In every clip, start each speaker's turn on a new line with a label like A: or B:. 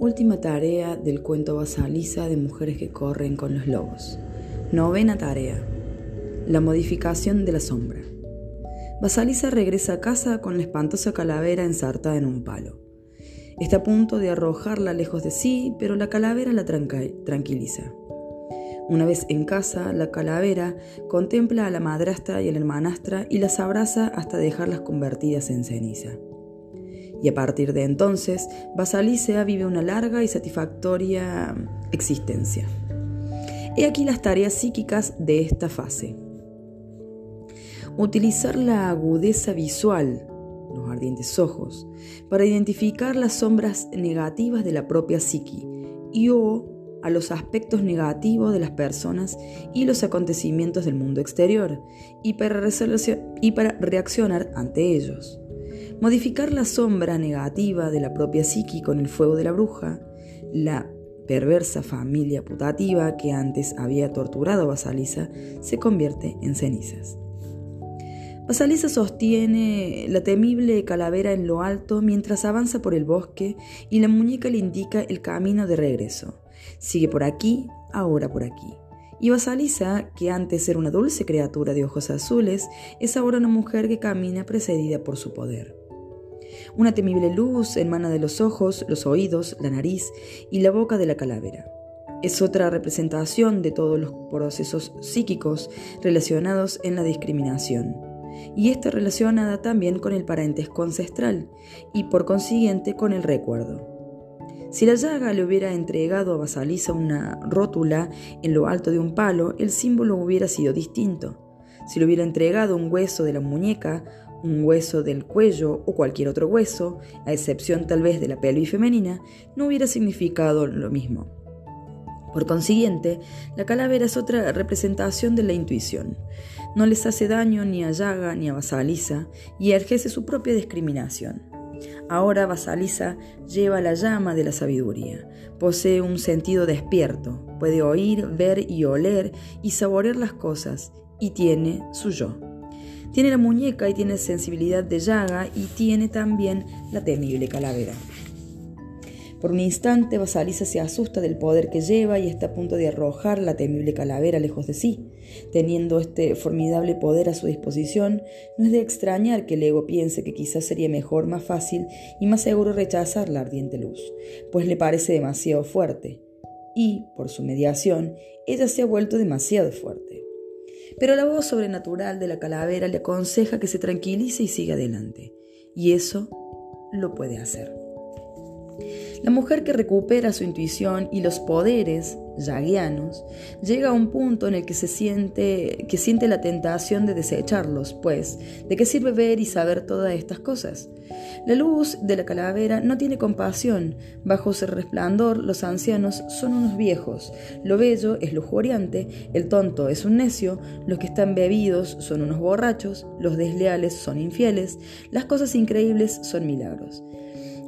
A: Última tarea del cuento Basaliza de mujeres que corren con los lobos. Novena tarea. La modificación de la sombra. Basaliza regresa a casa con la espantosa calavera ensartada en un palo. Está a punto de arrojarla lejos de sí, pero la calavera la tranquiliza. Una vez en casa, la calavera contempla a la madrastra y a la hermanastra y las abraza hasta dejarlas convertidas en ceniza y a partir de entonces Basalicea vive una larga y satisfactoria existencia. He aquí las tareas psíquicas de esta fase. Utilizar la agudeza visual, los ardientes ojos, para identificar las sombras negativas de la propia psiqui y o a los aspectos negativos de las personas y los acontecimientos del mundo exterior y para, y para reaccionar ante ellos modificar la sombra negativa de la propia psiqui con el fuego de la bruja, la perversa familia putativa que antes había torturado a Basaliza se convierte en cenizas. Basaliza sostiene la temible calavera en lo alto mientras avanza por el bosque y la muñeca le indica el camino de regreso. Sigue por aquí, ahora por aquí. Y Basaliza, que antes era una dulce criatura de ojos azules, es ahora una mujer que camina precedida por su poder. Una temible luz emana de los ojos, los oídos, la nariz y la boca de la calavera. Es otra representación de todos los procesos psíquicos relacionados en la discriminación. Y está relacionada también con el parentesco ancestral y por consiguiente con el recuerdo. Si la llaga le hubiera entregado a Basaliza una rótula en lo alto de un palo, el símbolo hubiera sido distinto. Si le hubiera entregado un hueso de la muñeca un hueso del cuello o cualquier otro hueso, a excepción tal vez de la pelvis femenina, no hubiera significado lo mismo. Por consiguiente, la calavera es otra representación de la intuición. No les hace daño ni a Yaga ni a Basaliza y ejerce su propia discriminación. Ahora Basaliza lleva la llama de la sabiduría. Posee un sentido despierto, puede oír, ver y oler y saborear las cosas, y tiene su yo. Tiene la muñeca y tiene sensibilidad de llaga y tiene también la temible calavera. Por un instante, Basaliza se asusta del poder que lleva y está a punto de arrojar la temible calavera lejos de sí. Teniendo este formidable poder a su disposición, no es de extrañar que el ego piense que quizás sería mejor, más fácil y más seguro rechazar la ardiente luz, pues le parece demasiado fuerte. Y, por su mediación, ella se ha vuelto demasiado fuerte. Pero la voz sobrenatural de la calavera le aconseja que se tranquilice y siga adelante. Y eso lo puede hacer. La mujer que recupera su intuición y los poderes yaguianos llega a un punto en el que se siente que siente la tentación de desecharlos, pues ¿de qué sirve ver y saber todas estas cosas? La luz de la calavera no tiene compasión, bajo su resplandor los ancianos son unos viejos, lo bello es lujuriante, el tonto es un necio, los que están bebidos son unos borrachos, los desleales son infieles, las cosas increíbles son milagros.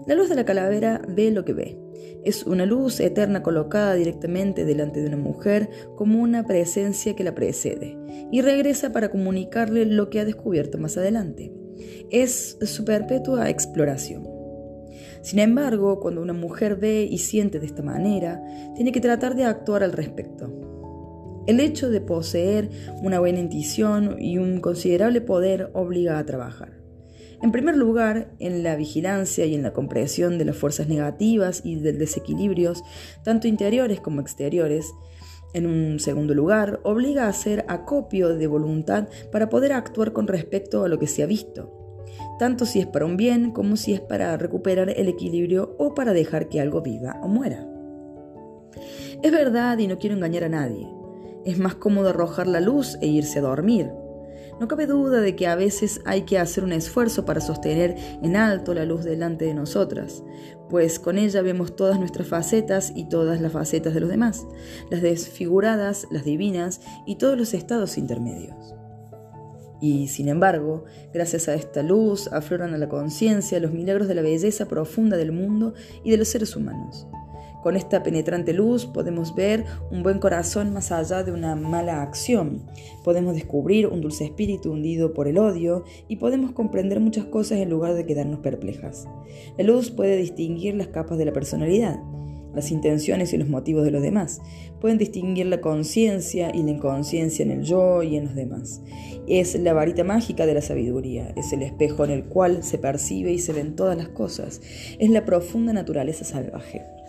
A: La luz de la calavera ve lo que ve. Es una luz eterna colocada directamente delante de una mujer como una presencia que la precede y regresa para comunicarle lo que ha descubierto más adelante. Es su perpetua exploración. Sin embargo, cuando una mujer ve y siente de esta manera, tiene que tratar de actuar al respecto. El hecho de poseer una buena intuición y un considerable poder obliga a trabajar. En primer lugar, en la vigilancia y en la comprensión de las fuerzas negativas y del desequilibrios, tanto interiores como exteriores. En un segundo lugar, obliga a hacer acopio de voluntad para poder actuar con respecto a lo que se ha visto, tanto si es para un bien como si es para recuperar el equilibrio o para dejar que algo viva o muera. Es verdad y no quiero engañar a nadie. Es más cómodo arrojar la luz e irse a dormir, no cabe duda de que a veces hay que hacer un esfuerzo para sostener en alto la luz delante de nosotras, pues con ella vemos todas nuestras facetas y todas las facetas de los demás, las desfiguradas, las divinas y todos los estados intermedios. Y, sin embargo, gracias a esta luz afloran a la conciencia los milagros de la belleza profunda del mundo y de los seres humanos. Con esta penetrante luz podemos ver un buen corazón más allá de una mala acción. Podemos descubrir un dulce espíritu hundido por el odio y podemos comprender muchas cosas en lugar de quedarnos perplejas. La luz puede distinguir las capas de la personalidad las intenciones y los motivos de los demás. Pueden distinguir la conciencia y la inconsciencia en el yo y en los demás. Es la varita mágica de la sabiduría, es el espejo en el cual se percibe y se ven todas las cosas, es la profunda naturaleza salvaje.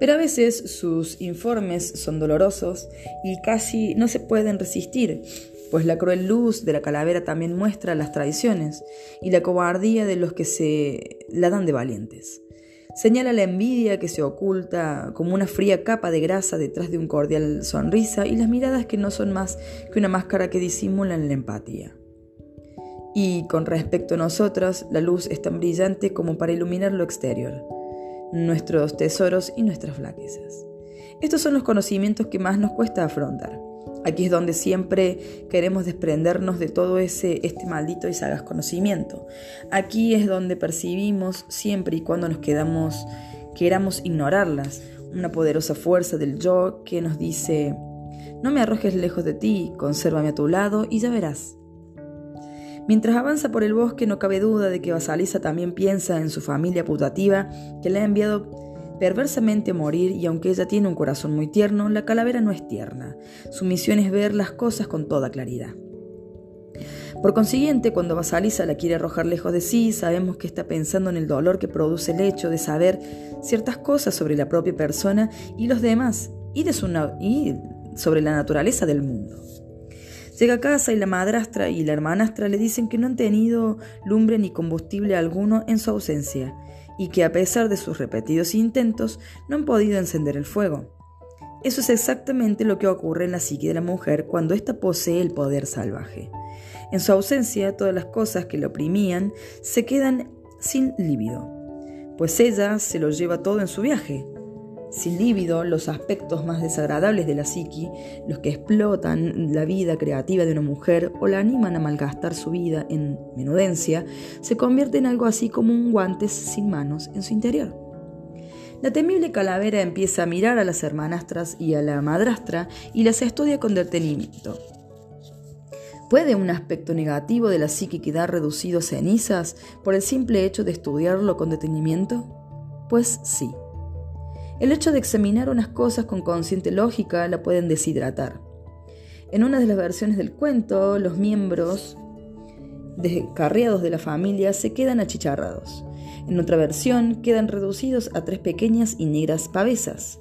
A: Pero a veces sus informes son dolorosos y casi no se pueden resistir, pues la cruel luz de la calavera también muestra las tradiciones y la cobardía de los que se la dan de valientes. Señala la envidia que se oculta como una fría capa de grasa detrás de un cordial sonrisa y las miradas que no son más que una máscara que disimulan la empatía. Y con respecto a nosotros, la luz es tan brillante como para iluminar lo exterior, nuestros tesoros y nuestras flaquezas. Estos son los conocimientos que más nos cuesta afrontar. Aquí es donde siempre queremos desprendernos de todo ese este maldito y sagaz conocimiento. Aquí es donde percibimos siempre y cuando nos quedamos queramos ignorarlas, una poderosa fuerza del yo que nos dice, no me arrojes lejos de ti, consérvame a tu lado y ya verás. Mientras avanza por el bosque no cabe duda de que Basaliza también piensa en su familia putativa que le ha enviado perversamente morir y aunque ella tiene un corazón muy tierno, la calavera no es tierna. Su misión es ver las cosas con toda claridad. Por consiguiente, cuando Basalisa la quiere arrojar lejos de sí, sabemos que está pensando en el dolor que produce el hecho de saber ciertas cosas sobre la propia persona y los demás, y, de su y sobre la naturaleza del mundo. Llega a casa y la madrastra y la hermanastra le dicen que no han tenido lumbre ni combustible alguno en su ausencia, y que a pesar de sus repetidos intentos no han podido encender el fuego. Eso es exactamente lo que ocurre en la psique de la mujer cuando ésta posee el poder salvaje. En su ausencia, todas las cosas que la oprimían se quedan sin líbido, pues ella se lo lleva todo en su viaje, sin líbido, los aspectos más desagradables de la psiqui, los que explotan la vida creativa de una mujer o la animan a malgastar su vida en menudencia, se convierten en algo así como un guantes sin manos en su interior. La temible calavera empieza a mirar a las hermanastras y a la madrastra y las estudia con detenimiento. ¿Puede un aspecto negativo de la psique quedar reducido a cenizas por el simple hecho de estudiarlo con detenimiento? Pues sí. El hecho de examinar unas cosas con consciente lógica la pueden deshidratar. En una de las versiones del cuento, los miembros descarriados de la familia se quedan achicharrados. En otra versión, quedan reducidos a tres pequeñas y negras pavesas.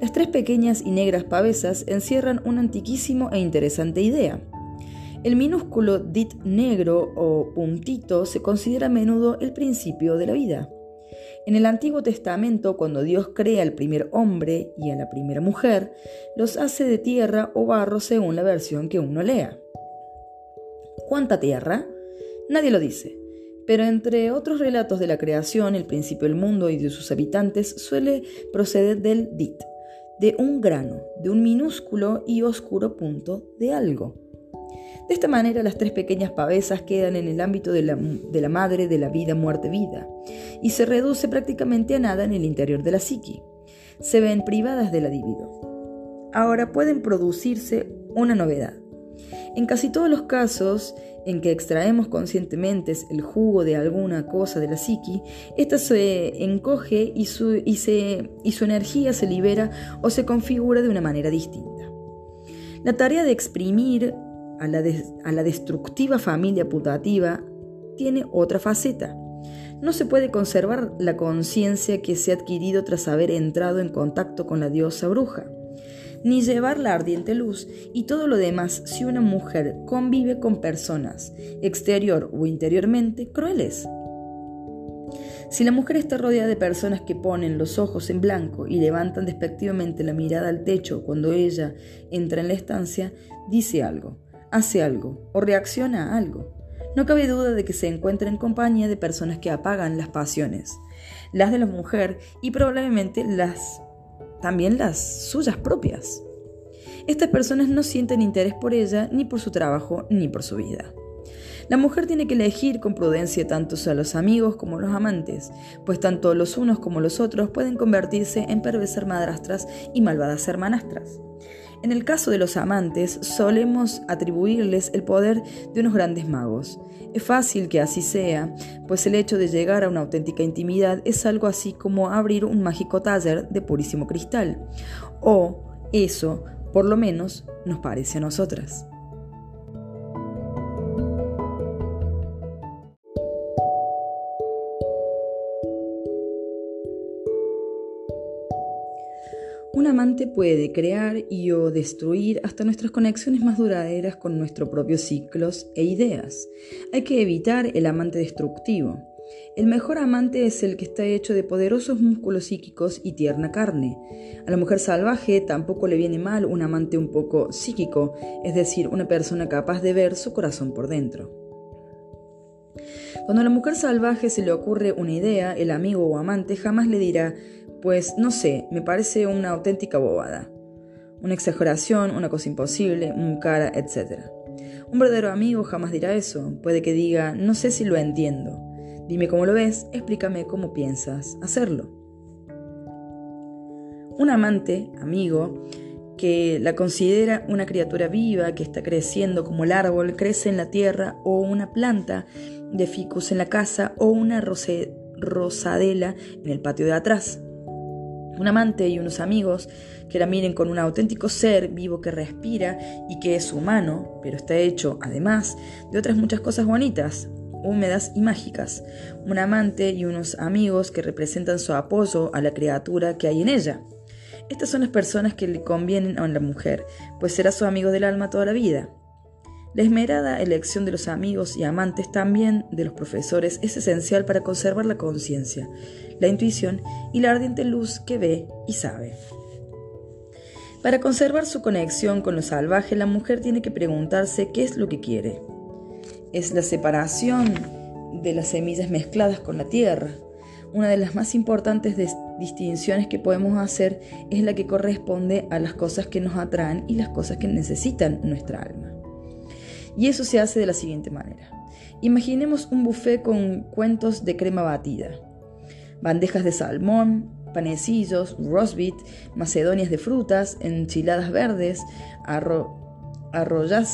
A: Las tres pequeñas y negras pavesas encierran un antiquísimo e interesante idea. El minúsculo dit negro o puntito se considera a menudo el principio de la vida. En el Antiguo Testamento, cuando Dios crea al primer hombre y a la primera mujer, los hace de tierra o barro según la versión que uno lea. ¿Cuánta tierra? Nadie lo dice. Pero entre otros relatos de la creación, el principio del mundo y de sus habitantes suele proceder del dit, de un grano, de un minúsculo y oscuro punto de algo. De esta manera las tres pequeñas pavesas quedan en el ámbito de la, de la madre de la vida, muerte, vida, y se reduce prácticamente a nada en el interior de la psiqui. Se ven privadas de la libido. Ahora pueden producirse una novedad. En casi todos los casos en que extraemos conscientemente el jugo de alguna cosa de la psiqui, ésta se encoge y su, y, se, y su energía se libera o se configura de una manera distinta. La tarea de exprimir a la, destructiva familia putativa tiene otra faceta. No se puede conservar la conciencia que se ha adquirido tras haber entrado en contacto con la diosa bruja, ni llevar la ardiente luz y todo lo demás si una mujer convive con personas, exterior o interiormente, crueles. Si la mujer está rodeada de personas que ponen los ojos en blanco y levantan despectivamente la mirada al techo cuando ella entra en la estancia, dice algo hace algo o reacciona a algo. No cabe duda de que se encuentra en compañía de personas que apagan las pasiones, las de la mujer y probablemente las también las suyas propias. Estas personas no sienten interés por ella, ni por su trabajo, ni por su vida. La mujer tiene que elegir con prudencia tanto a los amigos como a los amantes, pues tanto los unos como los otros pueden convertirse en perversas madrastras y malvadas hermanastras. En el caso de los amantes, solemos atribuirles el poder de unos grandes magos. Es fácil que así sea, pues el hecho de llegar a una auténtica intimidad es algo así como abrir un mágico taller de purísimo cristal. O eso, por lo menos, nos parece a nosotras. Un amante puede crear y o destruir hasta nuestras conexiones más duraderas con nuestros propios ciclos e ideas. Hay que evitar el amante destructivo. El mejor amante es el que está hecho de poderosos músculos psíquicos y tierna carne. A la mujer salvaje tampoco le viene mal un amante un poco psíquico, es decir, una persona capaz de ver su corazón por dentro. Cuando a la mujer salvaje se le ocurre una idea, el amigo o amante jamás le dirá pues no sé, me parece una auténtica bobada. Una exageración, una cosa imposible, un cara, etc. Un verdadero amigo jamás dirá eso, puede que diga, no sé si lo entiendo. Dime cómo lo ves, explícame cómo piensas hacerlo. Un amante, amigo, que la considera una criatura viva que está creciendo como el árbol crece en la tierra o una planta de ficus en la casa o una rosadela en el patio de atrás un amante y unos amigos que la miren con un auténtico ser vivo que respira y que es humano, pero está hecho, además, de otras muchas cosas bonitas, húmedas y mágicas. Un amante y unos amigos que representan su apoyo a la criatura que hay en ella. Estas son las personas que le convienen a la mujer, pues será su amigo del alma toda la vida. La esmerada elección de los amigos y amantes también de los profesores es esencial para conservar la conciencia, la intuición y la ardiente luz que ve y sabe. Para conservar su conexión con lo salvaje, la mujer tiene que preguntarse qué es lo que quiere. Es la separación de las semillas mezcladas con la tierra. Una de las más importantes distinciones que podemos hacer es la que corresponde a las cosas que nos atraen y las cosas que necesitan nuestra alma. Y eso se hace de la siguiente manera. Imaginemos un buffet con cuentos de crema batida, bandejas de salmón, panecillos, roast beef, macedonias de frutas, enchiladas verdes, arro, arroya,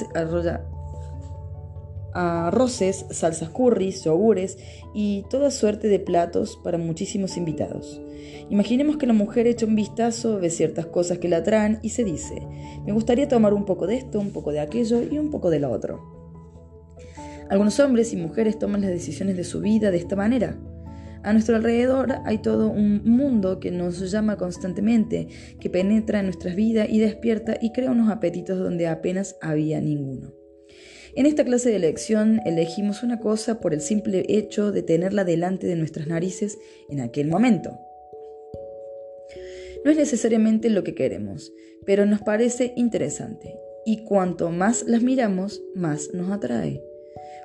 A: arroces, salsas curries, yogures y toda suerte de platos para muchísimos invitados. Imaginemos que la mujer echa un vistazo, ve ciertas cosas que la atraen y se dice, me gustaría tomar un poco de esto, un poco de aquello y un poco de lo otro. Algunos hombres y mujeres toman las decisiones de su vida de esta manera. A nuestro alrededor hay todo un mundo que nos llama constantemente, que penetra en nuestras vidas y despierta y crea unos apetitos donde apenas había ninguno. En esta clase de elección elegimos una cosa por el simple hecho de tenerla delante de nuestras narices en aquel momento. No es necesariamente lo que queremos, pero nos parece interesante y cuanto más las miramos, más nos atrae.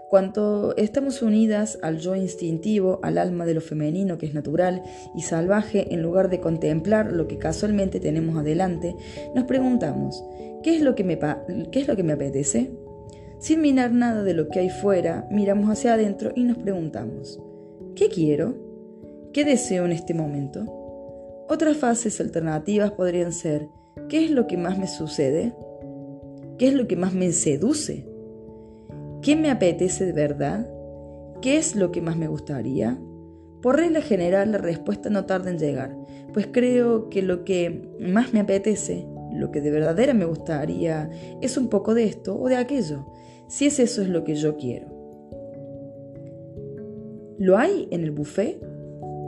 A: Cuanto estamos unidas al yo instintivo, al alma de lo femenino que es natural y salvaje, en lugar de contemplar lo que casualmente tenemos adelante, nos preguntamos, ¿qué es lo que me, qué es lo que me apetece? Sin mirar nada de lo que hay fuera, miramos hacia adentro y nos preguntamos, ¿qué quiero? ¿Qué deseo en este momento? Otras fases alternativas podrían ser, ¿qué es lo que más me sucede? ¿Qué es lo que más me seduce? ¿Qué me apetece de verdad? ¿Qué es lo que más me gustaría? Por regla general la respuesta no tarda en llegar, pues creo que lo que más me apetece, lo que de verdadera me gustaría, es un poco de esto o de aquello, si es eso es lo que yo quiero. ¿Lo hay en el buffet?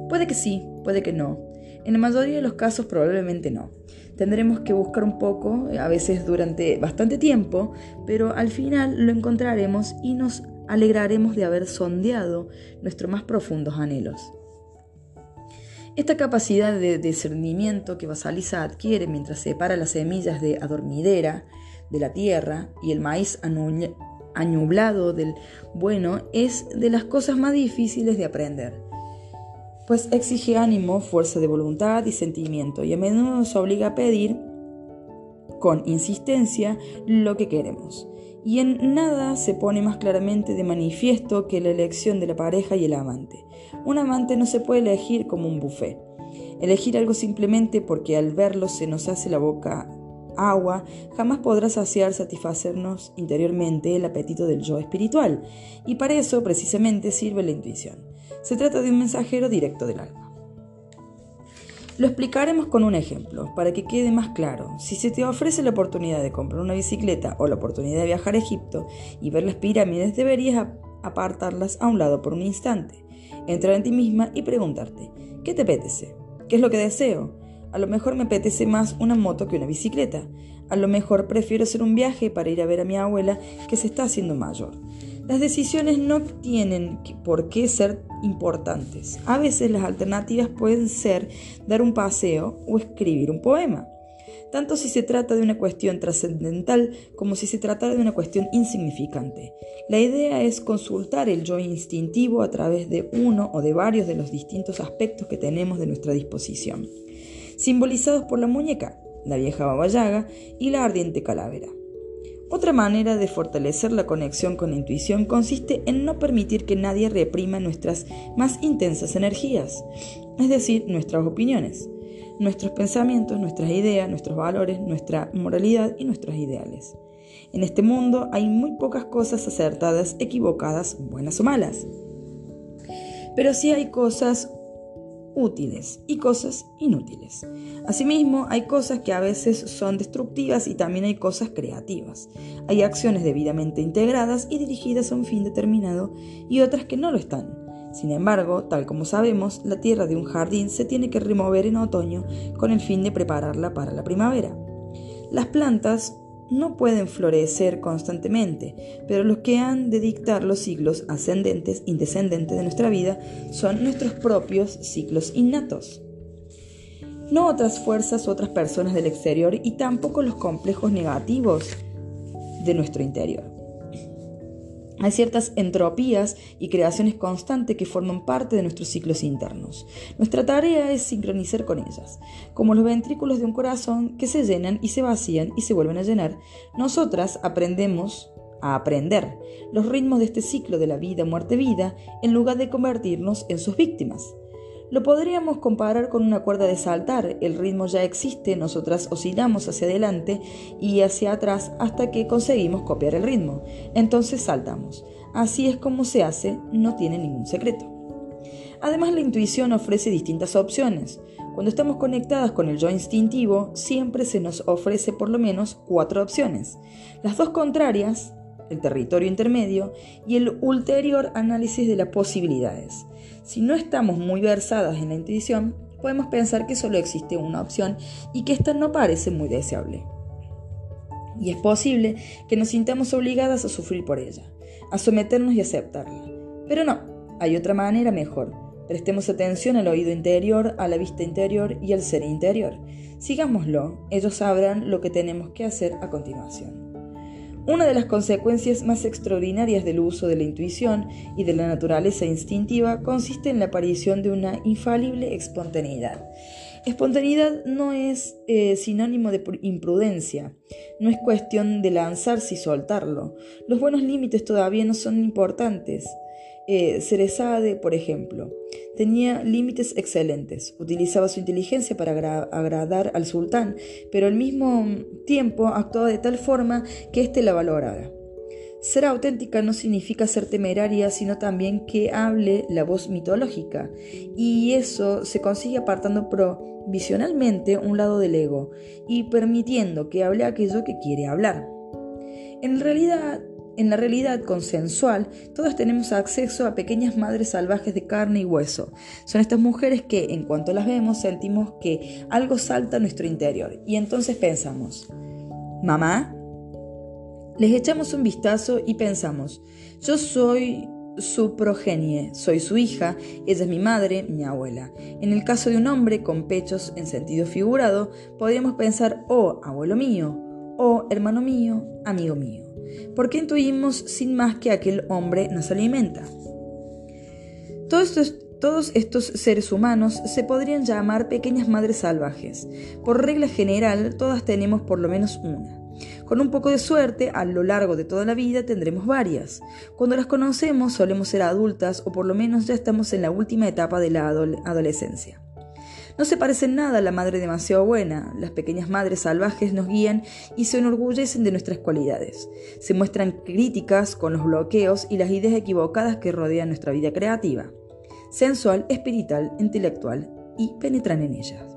A: Puede que sí, puede que no. En la mayoría de los casos probablemente no. Tendremos que buscar un poco, a veces durante bastante tiempo, pero al final lo encontraremos y nos alegraremos de haber sondeado nuestros más profundos anhelos. Esta capacidad de discernimiento que Basaliza adquiere mientras separa las semillas de adormidera de la tierra y el maíz añublado del bueno es de las cosas más difíciles de aprender, pues exige ánimo, fuerza de voluntad y sentimiento y a menudo nos obliga a pedir con insistencia lo que queremos. Y en nada se pone más claramente de manifiesto que la elección de la pareja y el amante. Un amante no se puede elegir como un buffet. Elegir algo simplemente porque al verlo se nos hace la boca agua, jamás podrá saciar, satisfacernos interiormente el apetito del yo espiritual. Y para eso precisamente sirve la intuición. Se trata de un mensajero directo del alma. Lo explicaremos con un ejemplo, para que quede más claro. Si se te ofrece la oportunidad de comprar una bicicleta o la oportunidad de viajar a Egipto y ver las pirámides, deberías apartarlas a un lado por un instante, entrar en ti misma y preguntarte, ¿qué te apetece? ¿Qué es lo que deseo? A lo mejor me apetece más una moto que una bicicleta. A lo mejor prefiero hacer un viaje para ir a ver a mi abuela que se está haciendo mayor. Las decisiones no tienen por qué ser importantes. A veces las alternativas pueden ser dar un paseo o escribir un poema, tanto si se trata de una cuestión trascendental como si se tratara de una cuestión insignificante. La idea es consultar el yo instintivo a través de uno o de varios de los distintos aspectos que tenemos de nuestra disposición, simbolizados por la muñeca, la vieja babayaga y la ardiente calavera. Otra manera de fortalecer la conexión con la intuición consiste en no permitir que nadie reprima nuestras más intensas energías, es decir, nuestras opiniones, nuestros pensamientos, nuestras ideas, nuestros valores, nuestra moralidad y nuestros ideales. En este mundo hay muy pocas cosas acertadas, equivocadas, buenas o malas. Pero sí hay cosas útiles y cosas inútiles. Asimismo, hay cosas que a veces son destructivas y también hay cosas creativas. Hay acciones debidamente integradas y dirigidas a un fin determinado y otras que no lo están. Sin embargo, tal como sabemos, la tierra de un jardín se tiene que remover en otoño con el fin de prepararla para la primavera. Las plantas no pueden florecer constantemente, pero los que han de dictar los ciclos ascendentes y descendentes de nuestra vida son nuestros propios ciclos innatos. No otras fuerzas, otras personas del exterior y tampoco los complejos negativos de nuestro interior. Hay ciertas entropías y creaciones constantes que forman parte de nuestros ciclos internos. Nuestra tarea es sincronizar con ellas. Como los ventrículos de un corazón que se llenan y se vacían y se vuelven a llenar, nosotras aprendemos a aprender los ritmos de este ciclo de la vida, muerte, vida, en lugar de convertirnos en sus víctimas. Lo podríamos comparar con una cuerda de saltar. El ritmo ya existe, nosotras oscilamos hacia adelante y hacia atrás hasta que conseguimos copiar el ritmo. Entonces saltamos. Así es como se hace, no tiene ningún secreto. Además, la intuición ofrece distintas opciones. Cuando estamos conectadas con el yo instintivo, siempre se nos ofrece por lo menos cuatro opciones. Las dos contrarias, el territorio intermedio, y el ulterior análisis de las posibilidades. Si no estamos muy versadas en la intuición, podemos pensar que solo existe una opción y que esta no parece muy deseable. Y es posible que nos sintamos obligadas a sufrir por ella, a someternos y aceptarla. Pero no, hay otra manera mejor. Prestemos atención al oído interior, a la vista interior y al ser interior. Sigámoslo, ellos sabrán lo que tenemos que hacer a continuación. Una de las consecuencias más extraordinarias del uso de la intuición y de la naturaleza instintiva consiste en la aparición de una infalible espontaneidad. Espontaneidad no es eh, sinónimo de imprudencia, no es cuestión de lanzarse y soltarlo. Los buenos límites todavía no son importantes. Eh, Cerezade, por ejemplo, tenía límites excelentes, utilizaba su inteligencia para agradar al sultán, pero al mismo tiempo actuaba de tal forma que éste la valorara. Ser auténtica no significa ser temeraria, sino también que hable la voz mitológica, y eso se consigue apartando provisionalmente un lado del ego y permitiendo que hable aquello que quiere hablar. En realidad, en la realidad consensual, todos tenemos acceso a pequeñas madres salvajes de carne y hueso. Son estas mujeres que, en cuanto las vemos, sentimos que algo salta a nuestro interior. Y entonces pensamos, ¿mamá? Les echamos un vistazo y pensamos, yo soy su progenie, soy su hija, ella es mi madre, mi abuela. En el caso de un hombre con pechos en sentido figurado, podríamos pensar, oh, abuelo mío, oh, hermano mío, amigo mío porque intuimos sin más que aquel hombre nos alimenta. Todos estos seres humanos se podrían llamar pequeñas madres salvajes. Por regla general, todas tenemos por lo menos una. Con un poco de suerte, a lo largo de toda la vida tendremos varias. Cuando las conocemos solemos ser adultas o por lo menos ya estamos en la última etapa de la adolescencia. No se parecen nada a la madre demasiado buena. Las pequeñas madres salvajes nos guían y se enorgullecen de nuestras cualidades. Se muestran críticas con los bloqueos y las ideas equivocadas que rodean nuestra vida creativa, sensual, espiritual, intelectual y penetran en ellas.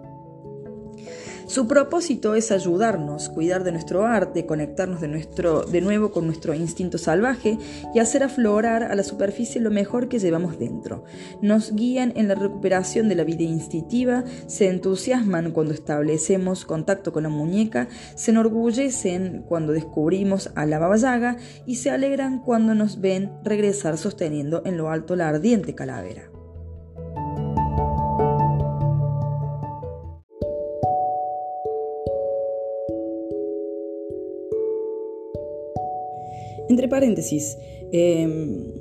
A: Su propósito es ayudarnos, cuidar de nuestro arte, conectarnos de, nuestro, de nuevo con nuestro instinto salvaje y hacer aflorar a la superficie lo mejor que llevamos dentro. Nos guían en la recuperación de la vida instintiva, se entusiasman cuando establecemos contacto con la muñeca, se enorgullecen cuando descubrimos a la babayaga y se alegran cuando nos ven regresar sosteniendo en lo alto la ardiente calavera. Entre paréntesis, em,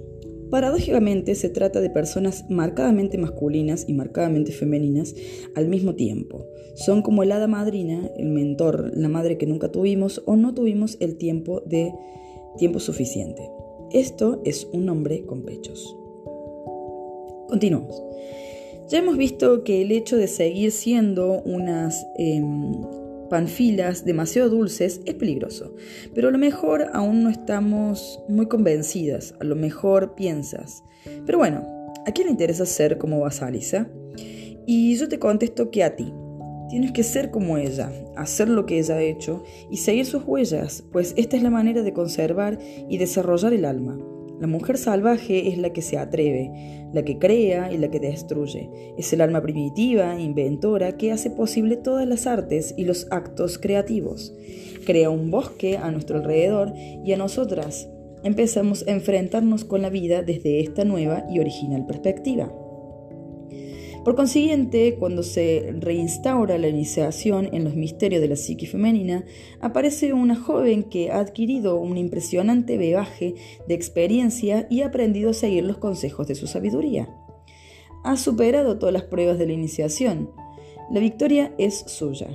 A: paradójicamente se trata de personas marcadamente masculinas y marcadamente femeninas al mismo tiempo. Son como el hada madrina, el mentor, la madre que nunca tuvimos o no tuvimos el tiempo de tiempo suficiente. Esto es un hombre con pechos. Continuamos. Ya hemos visto que el hecho de seguir siendo unas em, panfilas demasiado dulces es peligroso, pero a lo mejor aún no estamos muy convencidas, a lo mejor piensas. Pero bueno, ¿a quién le interesa ser como Basalisa? Y yo te contesto que a ti. Tienes que ser como ella, hacer lo que ella ha hecho y seguir sus huellas, pues esta es la manera de conservar y desarrollar el alma. La mujer salvaje es la que se atreve, la que crea y la que destruye. Es el alma primitiva, inventora, que hace posible todas las artes y los actos creativos. Crea un bosque a nuestro alrededor y a nosotras empezamos a enfrentarnos con la vida desde esta nueva y original perspectiva. Por consiguiente, cuando se reinstaura la iniciación en los misterios de la psique femenina, aparece una joven que ha adquirido un impresionante bebaje de experiencia y ha aprendido a seguir los consejos de su sabiduría. Ha superado todas las pruebas de la iniciación. La victoria es suya.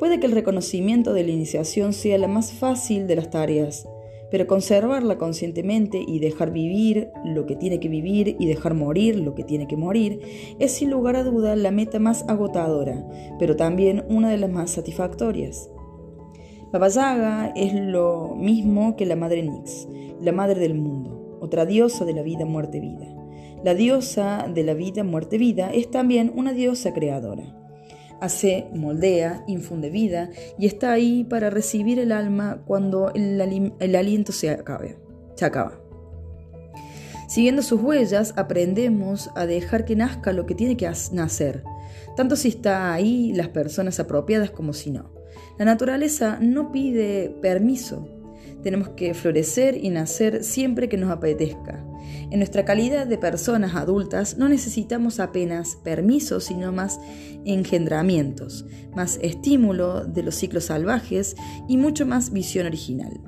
A: Puede que el reconocimiento de la iniciación sea la más fácil de las tareas, pero conservarla conscientemente y dejar vivir lo que tiene que vivir y dejar morir lo que tiene que morir es sin lugar a duda la meta más agotadora, pero también una de las más satisfactorias. Baba Yaga es lo mismo que la madre Nix, la madre del mundo, otra diosa de la vida, muerte, vida. La diosa de la vida, muerte, vida es también una diosa creadora hace, moldea, infunde vida y está ahí para recibir el alma cuando el, aliento se, acabe, se acaba. Siguiendo sus huellas, aprendemos a dejar que nazca lo que tiene que nacer, tanto si está ahí las personas apropiadas como si no. La naturaleza no pide permiso, tenemos que florecer y nacer siempre que nos apetezca. En nuestra calidad de personas adultas no necesitamos apenas permisos, sino más engendramientos, más estímulo de los ciclos salvajes y mucho más visión original.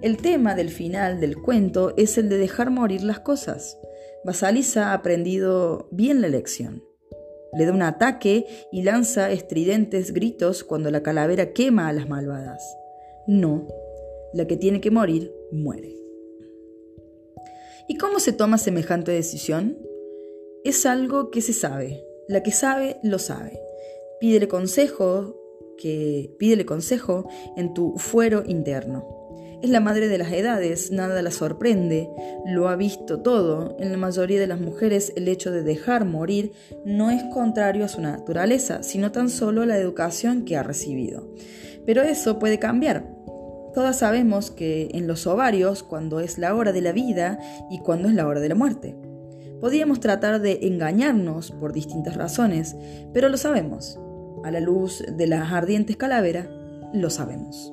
A: El tema del final del cuento es el de dejar morir las cosas. Basalisa ha aprendido bien la lección. Le da un ataque y lanza estridentes gritos cuando la calavera quema a las malvadas. No, la que tiene que morir muere. ¿Y cómo se toma semejante decisión? Es algo que se sabe. La que sabe, lo sabe. Pídele consejo, que pídele consejo en tu fuero interno. Es la madre de las edades, nada la sorprende, lo ha visto todo. En la mayoría de las mujeres el hecho de dejar morir no es contrario a su naturaleza, sino tan solo a la educación que ha recibido. Pero eso puede cambiar. Todas sabemos que en los ovarios, cuando es la hora de la vida y cuando es la hora de la muerte. Podríamos tratar de engañarnos por distintas razones, pero lo sabemos. A la luz de las ardientes calaveras, lo sabemos.